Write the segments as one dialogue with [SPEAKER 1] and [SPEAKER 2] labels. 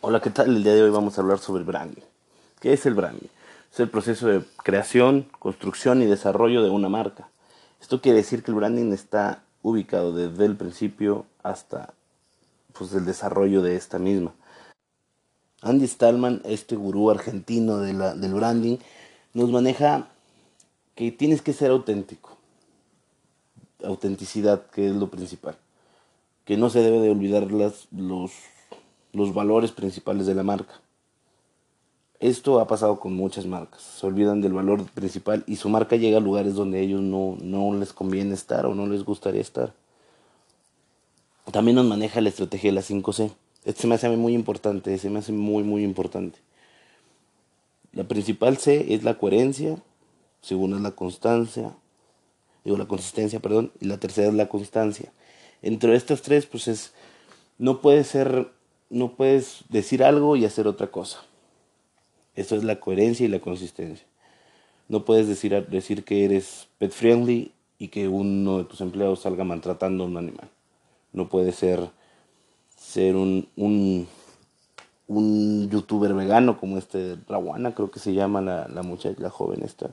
[SPEAKER 1] Hola, ¿qué tal? El día de hoy vamos a hablar sobre branding. ¿Qué es el branding? Es el proceso de creación, construcción y desarrollo de una marca. Esto quiere decir que el branding está ubicado desde el principio hasta pues, el desarrollo de esta misma. Andy Stallman, este gurú argentino de la, del branding, nos maneja que tienes que ser auténtico. Autenticidad, que es lo principal. Que no se debe de olvidar las, los los valores principales de la marca. Esto ha pasado con muchas marcas. Se olvidan del valor principal y su marca llega a lugares donde a ellos no, no les conviene estar o no les gustaría estar. También nos maneja la estrategia de la 5C. Este se me hace muy importante, se me hace muy, muy importante. La principal C es la coherencia, segunda es la constancia, digo la consistencia, perdón, y la tercera es la constancia. Entre estas tres, pues es, no puede ser no puedes decir algo y hacer otra cosa. Eso es la coherencia y la consistencia. No puedes decir, decir que eres pet friendly y que uno de tus empleados salga maltratando a un animal. No puede ser ser un, un, un youtuber vegano como este Rawana, creo que se llama la, la muchacha, la joven esta.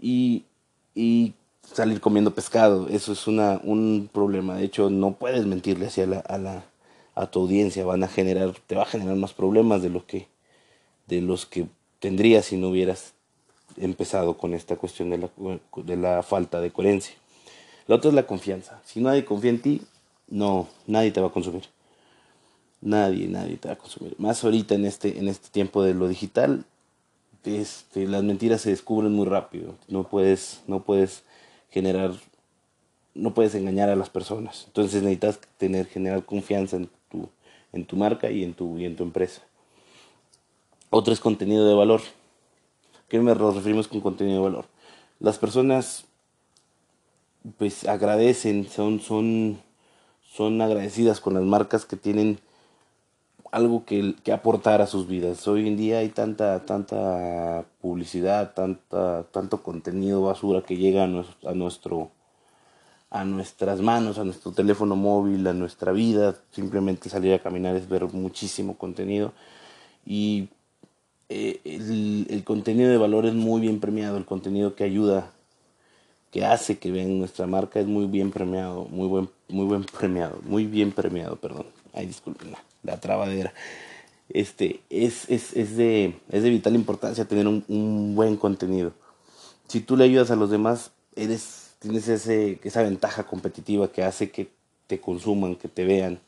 [SPEAKER 1] Y, y salir comiendo pescado. Eso es una, un problema. De hecho, no puedes mentirle hacia la, a la a tu audiencia, van a generar, te va a generar más problemas de lo que, de los que tendrías si no hubieras empezado con esta cuestión de la, de la falta de coherencia. La otra es la confianza. Si nadie confía en ti, no, nadie te va a consumir. Nadie, nadie te va a consumir. Más ahorita en este, en este tiempo de lo digital, este, las mentiras se descubren muy rápido. No puedes, no puedes generar, no puedes engañar a las personas. Entonces necesitas tener, generar confianza en, tu, en tu marca y en tu, y en tu empresa. Otro es contenido de valor. ¿Qué me referimos con contenido de valor? Las personas pues agradecen, son, son, son agradecidas con las marcas que tienen algo que, que, aportar a sus vidas. Hoy en día hay tanta, tanta publicidad, tanta, tanto contenido basura que llega a nuestro, a nuestras manos, a nuestro teléfono móvil, a nuestra vida. Simplemente salir a caminar es ver muchísimo contenido. Y eh, el, el, contenido de valor es muy bien premiado, el contenido que ayuda, que hace que vean nuestra marca es muy bien premiado, muy buen, muy buen premiado, muy bien premiado, perdón. Ay, disculpen la trabadera. Este, es, es, es, de, es de vital importancia tener un, un buen contenido. Si tú le ayudas a los demás, eres tienes ese, esa ventaja competitiva que hace que te consuman, que te vean,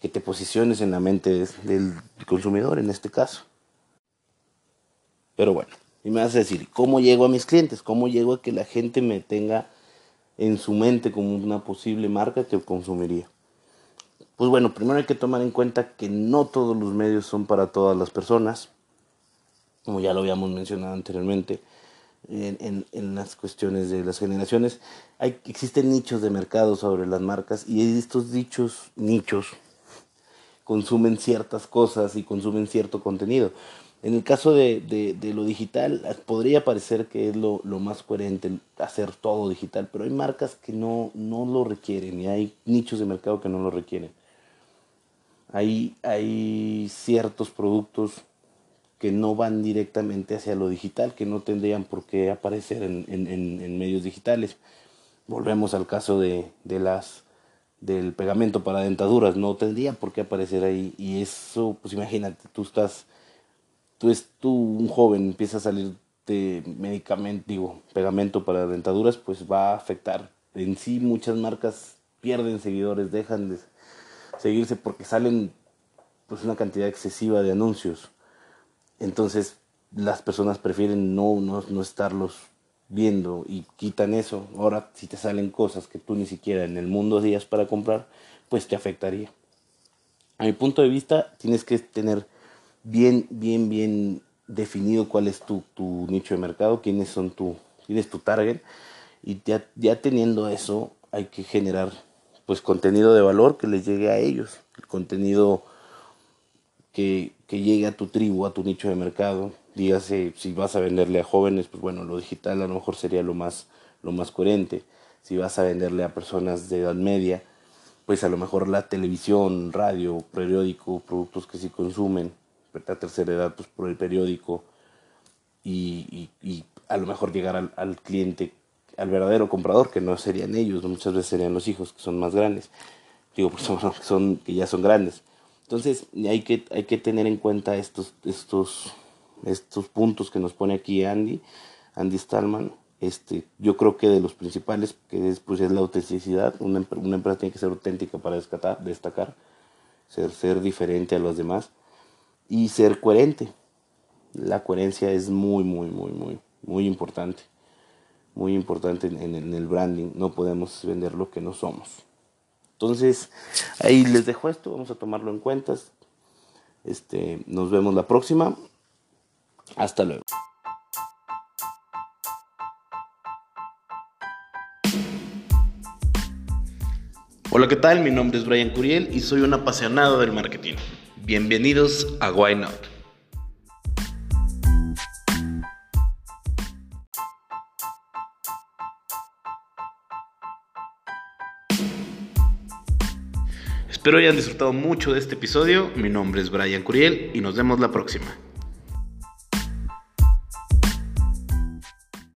[SPEAKER 1] que te posiciones en la mente del consumidor en este caso. Pero bueno, y me vas a decir, ¿cómo llego a mis clientes? ¿Cómo llego a que la gente me tenga en su mente como una posible marca que consumiría? Pues bueno, primero hay que tomar en cuenta que no todos los medios son para todas las personas, como ya lo habíamos mencionado anteriormente en, en, las cuestiones de las generaciones. Hay, existen nichos de mercado sobre las marcas y estos dichos nichos consumen ciertas cosas y consumen cierto contenido. En el caso de, de, de lo digital, podría parecer que es lo, lo, más coherente hacer todo digital, pero hay marcas que no, no lo requieren y hay nichos de mercado que no lo requieren. Hay, hay ciertos productos que no van directamente hacia lo digital, que no tendrían por qué aparecer en, en, medios digitales. Volvemos al caso de, de, las del pegamento para dentaduras, no tendría por qué aparecer ahí. Y eso, pues imagínate, tú estás, tú es tú un joven, empieza a salir de medicamento, digo, pegamento para dentaduras, pues va a afectar. En sí muchas marcas pierden seguidores, dejan de seguirse porque salen pues una cantidad excesiva de anuncios entonces las personas prefieren no, no, no estarlos viendo y quitan eso. Ahora, si te salen cosas que tú ni siquiera en el mundo días para comprar, pues te afectaría. A mi punto de vista, tienes que tener bien, bien, bien definido cuál es tu, tu nicho de mercado, quiénes son tu, quién es tu target. Y ya, ya teniendo eso, hay que generar pues contenido de valor que les llegue a ellos. El contenido que, llegue a tu tribu, a tu nicho de mercado. Dígase, si vas a venderle a jóvenes, pues bueno, lo digital a lo mejor sería lo más, lo más coherente. Si vas a venderle a personas de edad media, pues a lo mejor la televisión, radio, periódico, productos que sí consumen, la tercera edad, pues por el periódico, y, a lo mejor llegar al, cliente, al verdadero comprador, que no serían ellos, muchas veces serían los hijos, que son más grandes, digo, pues son, que ya son grandes. Entonces hay que, hay que tener en cuenta estos, estos, estos puntos que nos pone aquí Andy, Andy Stallman, este, yo creo que de los principales, que es, pues, es la autenticidad, una, una, empresa tiene que ser auténtica para destacar, destacar ser, ser diferente a los demás y ser coherente. La coherencia es muy, muy, muy, muy, muy importante. Muy importante en el branding. No podemos vender lo que no somos. Entonces, ahí les dejo esto, vamos a tomarlo en cuenta. Este, nos vemos la próxima. Hasta luego. Hola, ¿qué tal? Mi nombre es Brian Curiel y soy un apasionado del marketing. Bienvenidos a Why Not. Espero hayan disfrutado mucho de este episodio. Mi nombre es Brian Curiel y nos vemos la próxima.